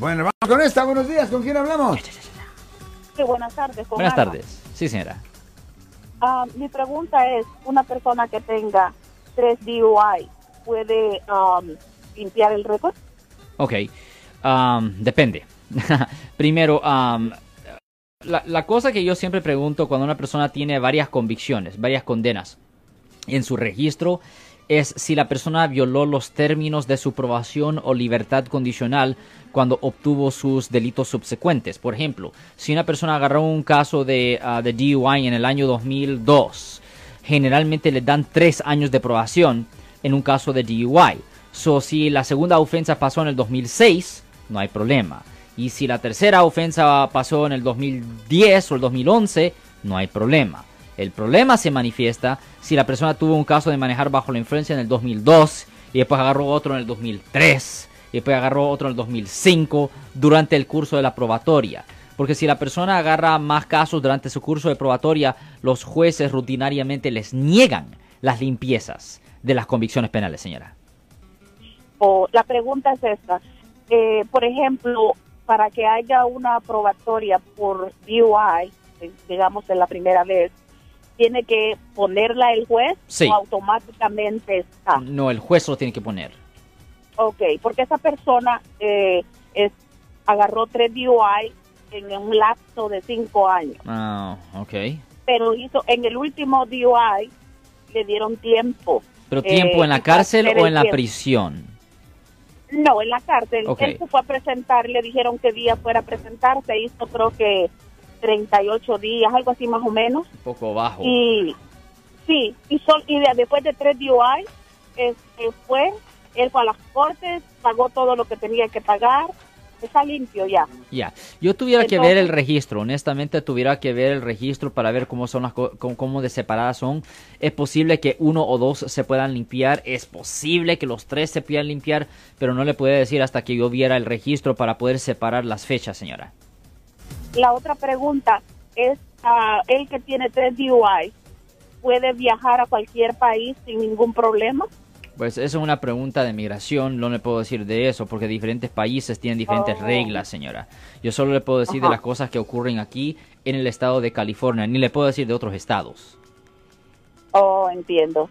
Bueno, vamos con esta. Buenos días. ¿Con quién hablamos? Sí, buenas tardes. con Buenas Ana. tardes. Sí, señora. Ah, mi pregunta es, una persona que tenga tres DUI, ¿puede um, limpiar el récord? Ok. um, depende. Primero, um, la, la cosa que yo siempre pregunto cuando una persona tiene varias convicciones, varias condenas en su registro, es si la persona violó los términos de su probación o libertad condicional cuando obtuvo sus delitos subsecuentes. Por ejemplo, si una persona agarró un caso de, ah, DUI en el año 2002, generalmente le dan tres años de probación en un caso de DUI. So, si la segunda ofensa pasó en el 2006, no hay problema. Y si la tercera ofensa pasó en el 2010 o el 2011, no hay problema. El problema se manifiesta si la persona tuvo un caso de manejar bajo la influencia en el 2002 y después agarró otro en el 2003 y después agarró otro en el 2005 durante el curso de la probatoria. Porque si la persona agarra más casos durante su curso de probatoria, los jueces rutinariamente les niegan las limpiezas de las convicciones penales, señora. La pregunta es esta. Eh, por ejemplo, para que haya una probatoria por DUI, eh, digamos en la primera vez, ¿tiene que ponerla el juez Sí. o automáticamente está? No, el juez lo tiene que poner. Ok, porque esa persona eh, es, agarró tres DUI en un lapso de cinco años, Ah, ok. pero hizo en el último DUI le dieron tiempo. ¿Pero tiempo Eh, en la cárcel o en la tiempo. prisión? No, en la cárcel. Ok. Él se fue a presentar, le dijeron que día fuera a presentarse, hizo creo que 38 días, algo así más o menos. Un poco bajo. Y sí, y, sol- y de- después de tres DUI, este, fue, él fue a las cortes, pagó todo lo que tenía que pagar, está limpio ya. Ya, yo tuviera que ver el registro, honestamente tuviera que ver el registro para ver cómo son las cómo, cómo de separadas son. Es posible que uno o dos se puedan limpiar, es posible que los tres se puedan limpiar, pero no le puedo decir hasta que yo viera el registro para poder separar las fechas, señora. La otra pregunta es, ah, él que tiene tres DUI, ¿puede viajar a cualquier país sin ningún problema? Pues eso es una pregunta de migración, no le puedo decir de eso, porque diferentes países tienen diferentes Oh. reglas, señora. Yo solo le puedo decir de las cosas que ocurren aquí en el estado de California, ni le puedo decir de otros estados. Oh, entiendo.